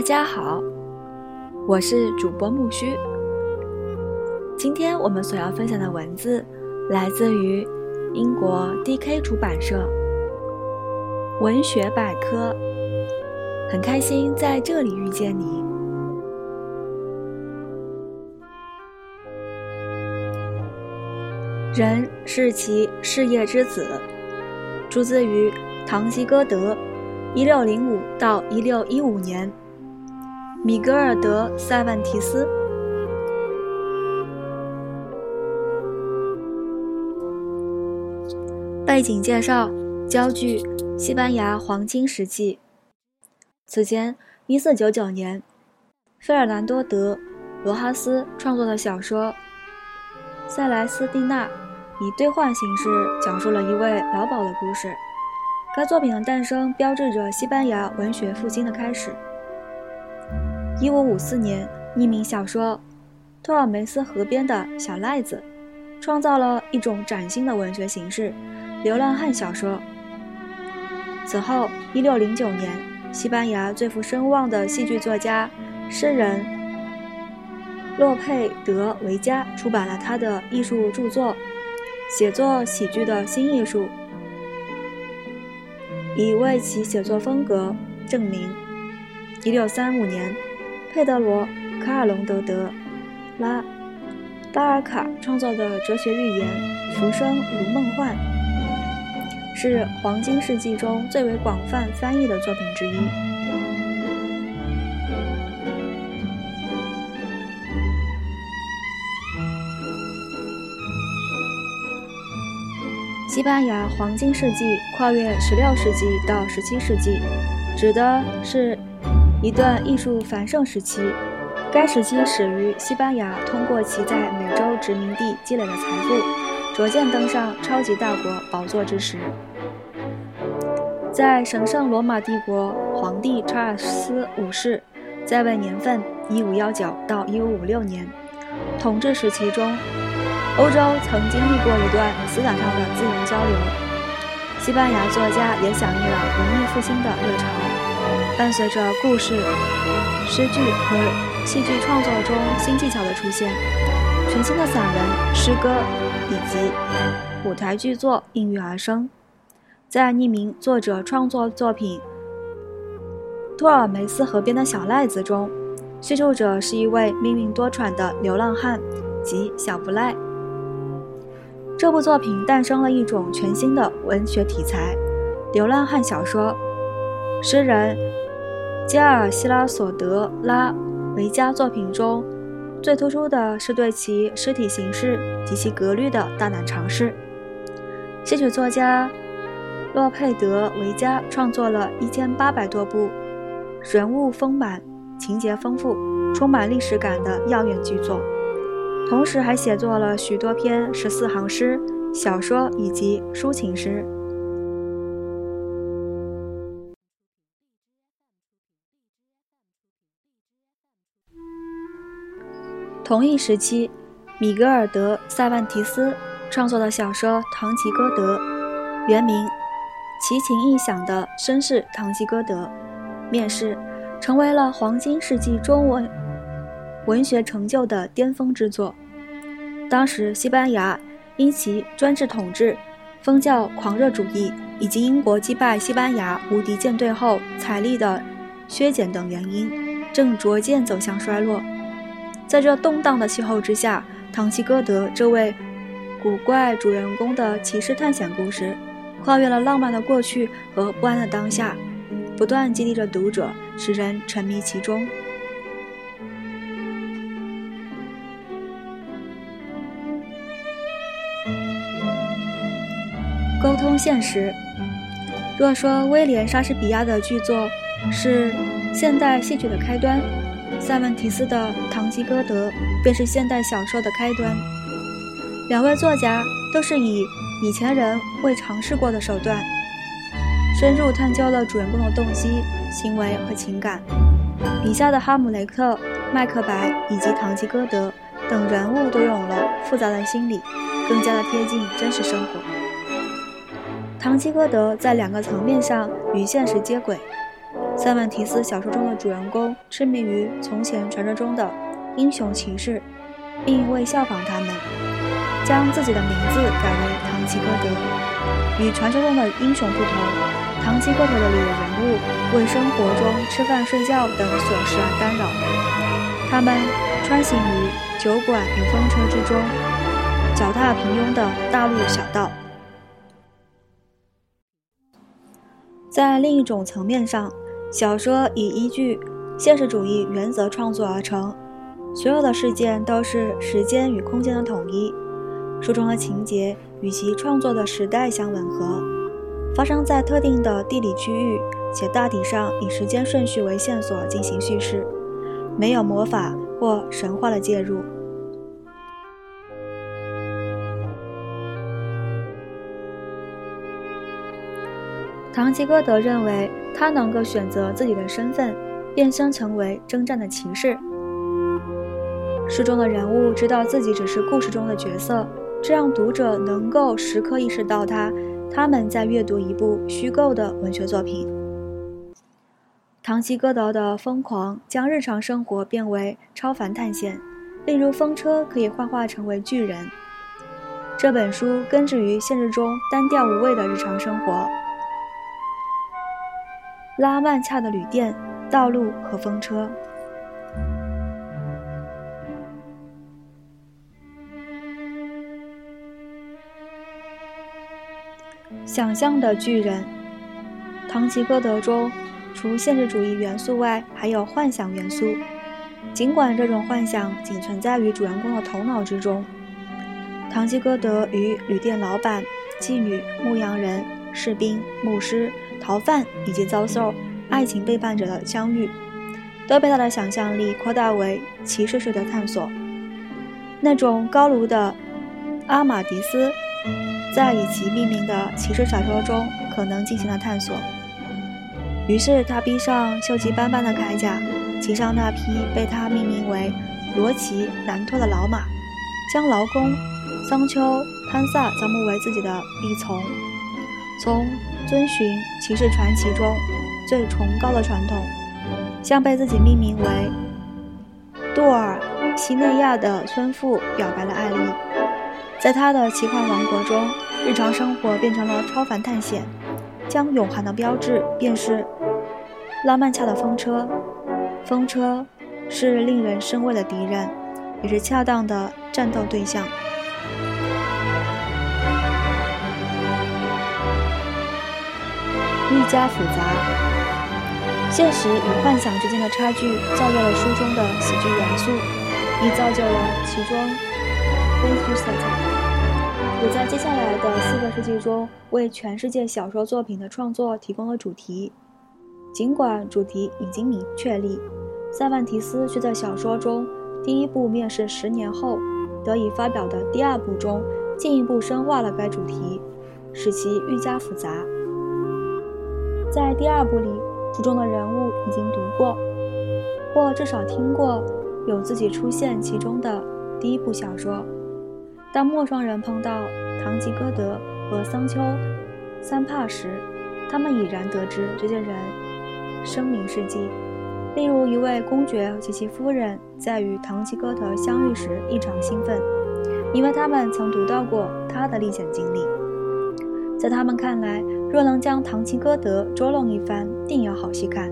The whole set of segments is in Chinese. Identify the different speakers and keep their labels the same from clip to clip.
Speaker 1: 大家好，我是主播木须。今天我们所要分享的文字来自于英国 D.K 出版社《文学百科》，很开心在这里遇见你。人是其事业之子，出自于《堂吉诃德》，一六零五到一六一五年。米格尔德·塞万提斯。背景介绍：焦距西班牙黄金时期。此前，1499年，费尔南多·德·罗哈斯创作的小说《塞莱斯蒂娜》以兑换形式讲述了一位老鸨的故事。该作品的诞生标志着西班牙文学复兴的开始。一五五四年，匿名小说《托尔梅斯河边的小赖子》创造了一种崭新的文学形式——流浪汉小说。此后，一六零九年，西班牙最负声望的戏剧作家、诗人洛佩德·维加出版了他的艺术著作《写作喜剧的新艺术》，以为其写作风格证明。一六三五年。佩德罗·卡尔隆德·德拉巴尔卡创作的哲学寓言《浮生如梦幻》是黄金世纪中最为广泛翻译的作品之一。西班牙黄金世纪跨越16世纪到17世纪，指的是。一段艺术繁盛时期，该时期始于西班牙通过其在美洲殖民地积累的财富，逐渐登上超级大国宝座之时。在神圣罗马帝国皇帝查尔斯五世在位年份1519到1556年统治时期中，欧洲曾经历过一段思想上的自由交流，西班牙作家也响应了文艺复兴的热潮。伴随着故事、诗句和戏剧创作中新技巧的出现，全新的散文、诗歌以及舞台剧作应运而生。在匿名作者创作作品《托尔梅斯河边的小赖子》中，叙述者是一位命运多舛的流浪汉及小不赖。这部作品诞生了一种全新的文学题材——流浪汉小说。诗人。加尔希拉索德拉维加作品中最突出的是对其诗体形式及其格律的大胆尝试。戏曲作家洛佩德维加创作了一千八百多部人物丰满、情节丰富、充满历史感的耀眼巨作，同时还写作了许多篇十四行诗、小说以及抒情诗。同一时期，米格尔德·塞万提斯创作的小说《堂吉诃德》，原名《奇情异想的绅士堂吉诃德》，面世，成为了黄金世纪中文文学成就的巅峰之作。当时，西班牙因其专制统治、封教狂热主义以及英国击败西班牙无敌舰队后财力的削减等原因，正逐渐走向衰落。在这动荡的气候之下，唐吉诃德这位古怪主人公的骑士探险故事，跨越了浪漫的过去和不安的当下，不断激励着读者，使人沉迷其中。沟通现实。若说威廉·莎士比亚的剧作是现代戏剧的开端。塞万提斯的《唐唐吉歌德》便是现代小说的开端。两位作家都是以以前人未尝试过的手段，深入探究了主人公的动机、行为和情感。笔下的哈姆雷特、麦克白以及唐吉诃德等人物都有了复杂的心理，更加的贴近真实生活。唐吉诃德在两个层面上与现实接轨。塞万提斯小说中的主人公痴迷于从前传说中的英雄骑士，并为效仿他们，将自己的名字改为唐吉诃德。与传说中的英雄不同，唐吉诃德里的人物为生活中吃饭、睡觉等琐事而干扰，他们穿行于酒馆与风车之中，脚踏平庸的大路小道。在另一种层面上，小说以依据现实主义原则创作而成，所有的事件都是时间与空间的统一。书中的情节与其创作的时代相吻合，发生在特定的地理区域，且大体上以时间顺序为线索进行叙事，没有魔法或神话的介入。唐吉诃德认为，他能够选择自己的身份，变身成为征战的骑士。书中的人物知道自己只是故事中的角色，这让读者能够时刻意识到他他们在阅读一部虚构的文学作品。唐吉诃德的疯狂将日常生活变为超凡探险，例如风车可以幻化成为巨人。这本书根植于现实中单调无味的日常生活。拉曼恰的旅店、道路和风车。想象的巨人，《唐吉诃德》中除现实主义元素外，还有幻想元素。尽管这种幻想仅存在于主人公的头脑之中，唐吉诃德与旅店老板、妓女、牧羊人、士兵、牧师。逃犯以及遭受爱情背叛者的相遇，都被他的想象力扩大为骑士式的探索。那种高卢的阿马迪斯，在以其命名的骑士小说中可能进行了探索。于是他披上锈迹斑斑的铠甲，骑上那匹被他命名为罗奇南托的老马，将劳工桑丘潘萨招募为自己的力从，从。遵循骑士传奇中最崇高的传统，向被自己命名为杜尔西内亚的村妇表白了爱意。在他的奇幻王国中，日常生活变成了超凡探险，将永恒的标志便是拉曼恰的风车。风车是令人生畏的敌人，也是恰当的战斗对象。愈加复杂，现实与幻想之间的差距造就了书中的喜剧元素，亦造就了其中悲剧色彩，也在接下来的四个世纪中为全世界小说作品的创作提供了主题。尽管主题已经明确立，塞万提斯却在小说中第一部面世十年后得以发表的第二部中进一步深化了该主题，使其愈加复杂。在第二部里，书中的人物已经读过，或至少听过有自己出现其中的第一部小说。当陌生人碰到唐吉诃德和桑丘三帕时，他们已然得知这些人声名事迹。例如，一位公爵及其夫人在与唐吉诃德相遇时异常兴奋，因为他们曾读到过他的历险经历。在他们看来，若能将唐吉诃德捉弄一番，定有好戏看。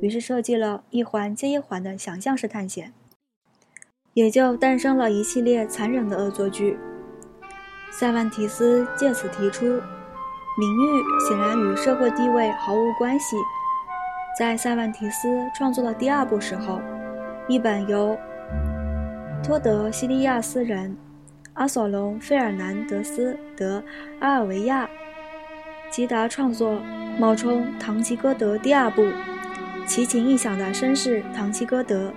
Speaker 1: 于是设计了一环接一环的想象式探险，也就诞生了一系列残忍的恶作剧。塞万提斯借此提出，名誉显然与社会地位毫无关系。在塞万提斯创作的第二部时候，一本由托德西利亚斯人阿索隆·费尔南德斯·德阿尔维亚。吉达创作冒充《唐吉诃德》第二部，奇情异想的绅士唐吉诃德，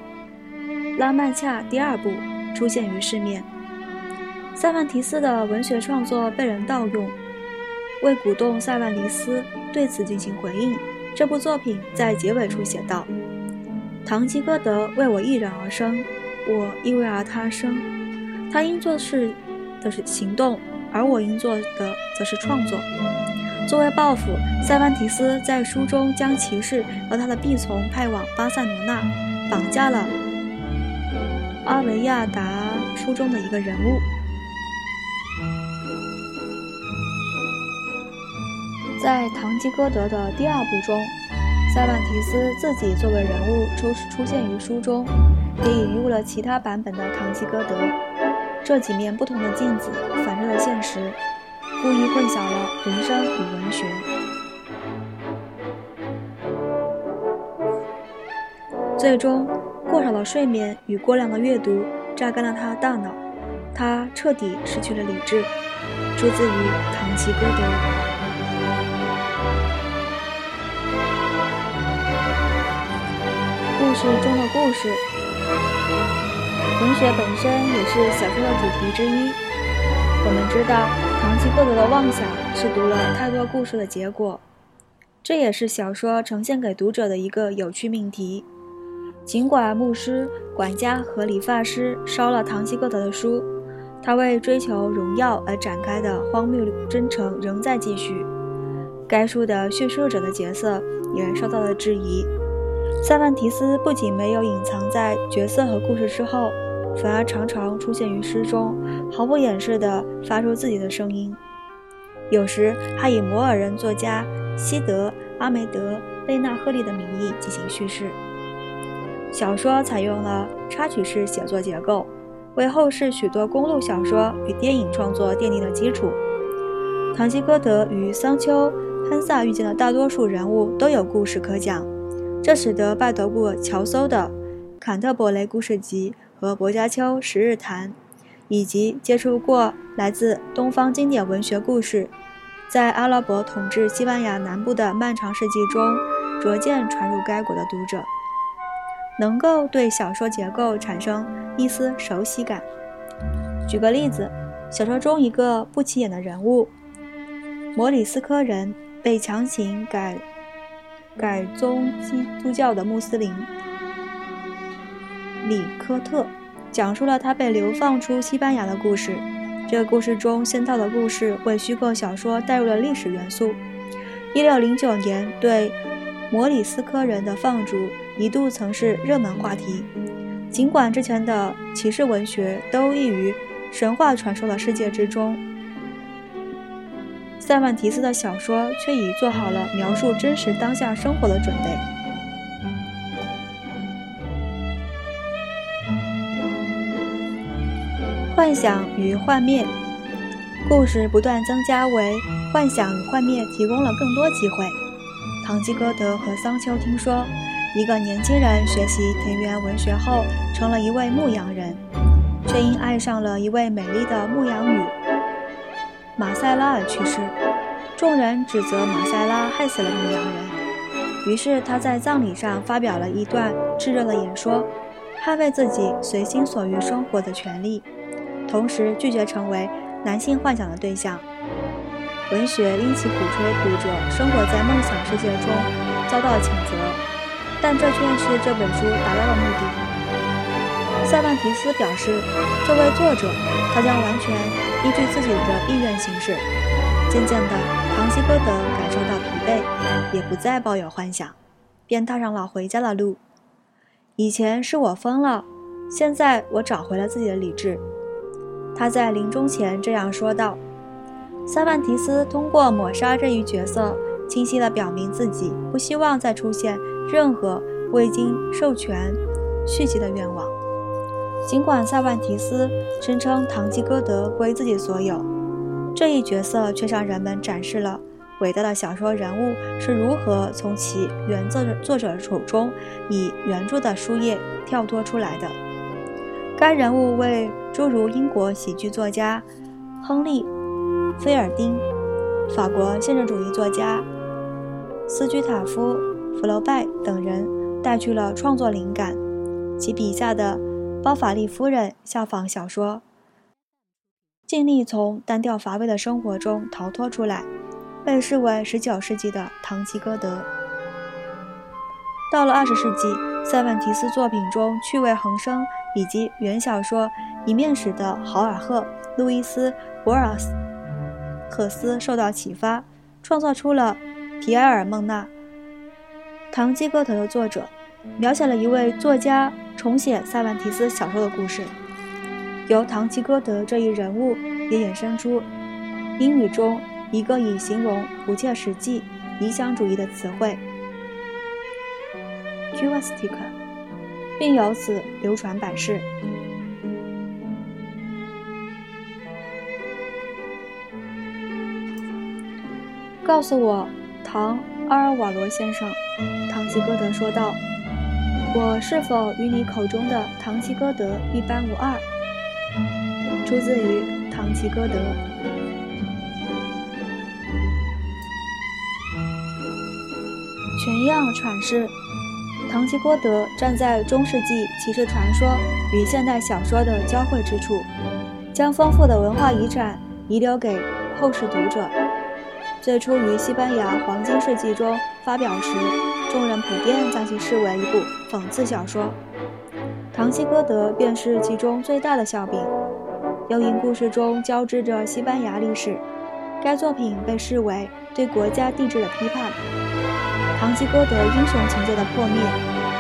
Speaker 1: 拉曼恰第二部出现于市面。塞万提斯的文学创作被人盗用，为鼓动塞万提斯对此进行回应，这部作品在结尾处写道：“唐吉诃德为我一人而生，我亦为而他生。他应做事的是行动，而我应做的则是创作。”作为报复，塞万提斯在书中将骑士和他的婢从派往巴塞罗那，绑架了阿维亚达书中的一个人物。在《堂吉诃德》的第二部中，塞万提斯自己作为人物出出现于书中，也引入了其他版本的《堂吉诃德》。这几面不同的镜子反射了现实，故意混淆了人生与文学。最终，过少的睡眠与过量的阅读榨干了他的大脑，他彻底失去了理智。出自于《唐吉诃德》。故事中的故事，文学本身也是小说的主题之一。我们知道，唐吉诃德的妄想是读了太多故事的结果，这也是小说呈现给读者的一个有趣命题。尽管牧师、管家和理发师烧了堂吉诃德的书，他为追求荣耀而展开的荒谬征程仍在继续。该书的叙述者的角色也受到了质疑。塞万提斯不仅没有隐藏在角色和故事之后，反而常常出现于诗中，毫不掩饰地发出自己的声音。有时，还以摩尔人作家西德·阿梅德·贝纳赫利的名义进行叙事。小说采用了插曲式写作结构，为后世许多公路小说与电影创作奠定了基础。《堂吉诃德》与桑丘·潘萨遇见的大多数人物都有故事可讲。这使得拜德过乔叟的《坎特伯雷故事集》和薄伽丘《十日谈》，以及接触过来自东方经典文学故事，在阿拉伯统治西班牙南部的漫长世纪中逐渐传入该国的读者，能够对小说结构产生一丝熟悉感。举个例子，小说中一个不起眼的人物——摩里斯科人，被强行改。改宗基督教的穆斯林里科特讲述了他被流放出西班牙的故事。这个故事中先套的故事为虚构小说带入了历史元素。一六零九年，对摩里斯科人的放逐一度曾是热门话题。尽管之前的骑士文学都异于神话传说的世界之中。塞万提斯的小说却已做好了描述真实当下生活的准备。幻想与幻灭，故事不断增加，为幻想与幻灭提供了更多机会。唐吉诃德和桑丘听说，一个年轻人学习田园文学后，成了一位牧羊人，却因爱上了一位美丽的牧羊女。马塞拉而去世，众人指责马塞拉害死了牧羊人。于是他在葬礼上发表了一段炙热的演说，捍卫自己随心所欲生活的权利，同时拒绝成为男性幻想的对象。文学因其鼓吹读者生活在梦想世界中遭到谴责，但这却是这本书达到的目的。塞万提斯表示，作为作者，他将完全。依据自己的意愿行事，渐渐的，唐吉诃德感受到疲惫，也不再抱有幻想，便踏上了回家的路。以前是我疯了，现在我找回了自己的理智。他在临终前这样说道。塞万提斯通过抹杀这一角色，清晰地表明自己不希望再出现任何未经授权续集的愿望。尽管塞万提斯声称堂吉诃德归自己所有，这一角色却向人们展示了伟大的小说人物是如何从其原作作者手中以原著的书页跳脱出来的。该人物为诸如英国喜剧作家亨利·菲尔丁、法国现实主义作家斯居塔夫·弗罗拜等人带去了创作灵感，其笔下的。包法利夫人效仿小说，尽力从单调乏味的生活中逃脱出来，被视为19世纪的堂吉诃德。到了20世纪，塞万提斯作品中趣味横生，以及原小说《一面史》的豪尔赫·路易斯·博尔赫斯受到启发，创造出了皮埃尔·孟纳《堂吉诃德》的作者，描写了一位作家重写塞万提斯小说的故事。由堂吉诃德这一人物也衍生出英语中一个以形容不切实际、理想主义的词汇 q u a s t i c 并由此流传百世。告诉我，唐阿尔瓦罗先生，吉诃德说道：“我是否与你口中的唐吉诃德一般无二？”出自于《唐吉诃德》。全样阐释：唐吉诃德站在中世纪骑士传说与现代小说的交汇之处，将丰富的文化遗产遗留给后世读者。最初于西班牙黄金世纪中发表时，众人普遍将其视为一部讽刺小说，《堂吉诃德》便是其中最大的笑柄。又因故事中交织着西班牙历史，该作品被视为对国家帝制的批判。堂吉诃德英雄情节的破灭，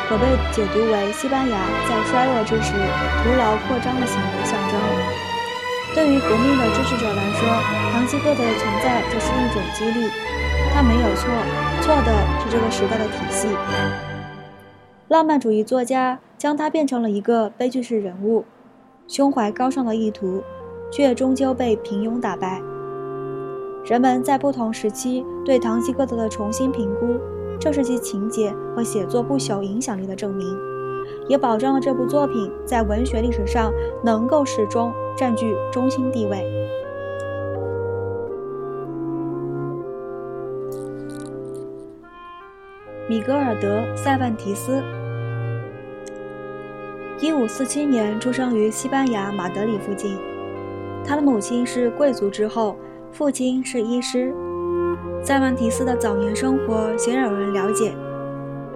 Speaker 1: 可被解读为西班牙在衰落之时徒劳扩张的行为象征。对于革命的支持者来说，堂吉诃德的存在就是一种激励。他没有错，错的是这个时代的体系。浪漫主义作家将他变成了一个悲剧式人物。胸怀高尚的意图，却终究被平庸打败。人们在不同时期对唐吉诃德的重新评估，正是其情节和写作不朽影响力的证明，也保障了这部作品在文学历史上能够始终占据中心地位。米格尔德·塞万提斯。一五四七年出生于西班牙马德里附近，他的母亲是贵族之后，父亲是医师。塞万提斯的早年生活鲜有人了解，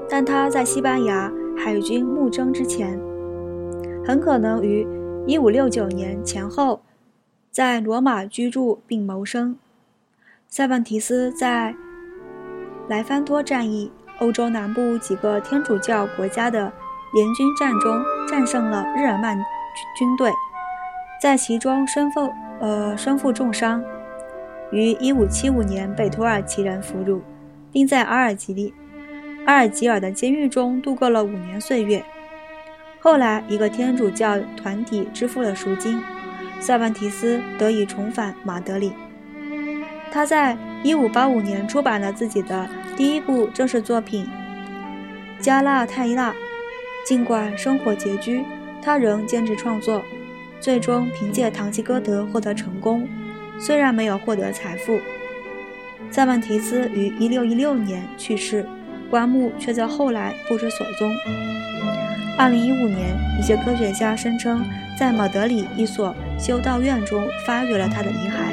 Speaker 1: 但他在西班牙海军募征之前，很可能于一五六九年前后在罗马居住并谋生。塞万提斯在莱凡托战役，欧洲南部几个天主教国家的。联军战中战胜了日耳曼军军队，在其中身负呃身负重伤，于1575年被土耳其人俘虏，并在阿尔及利阿尔及尔的监狱中度过了五年岁月。后来，一个天主教团体支付了赎金，塞万提斯得以重返马德里。他在1585年出版了自己的第一部正式作品《加拉泰纳》。尽管生活拮据，他仍坚持创作，最终凭借《堂吉诃德》获得成功。虽然没有获得财富，塞万提斯于1616年去世，棺木却在后来不知所踪。2015年，一些科学家声称在马德里一所修道院中发掘了他的遗骸。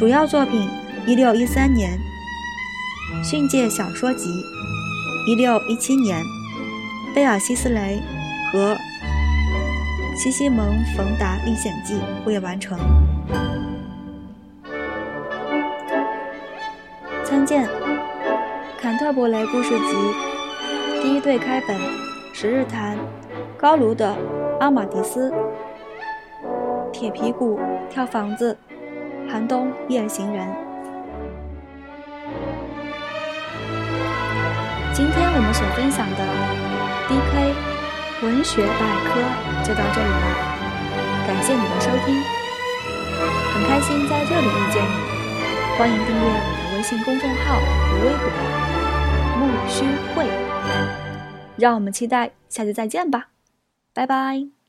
Speaker 1: 主要作品：1613年《训诫小说集》。一六一七年，贝尔西斯雷和西西蒙·冯达历险记未完成。参见《坎特伯雷故事集》第一对开本《十日谈》高卢的阿马迪斯铁皮鼓跳房子寒冬夜行人。今天我们所分享的 DK 文学百科就到这里了，感谢你的收听，很开心在这里遇见你，欢迎订阅我的微信公众号和微博木须会，让我们期待下期再见吧，拜拜。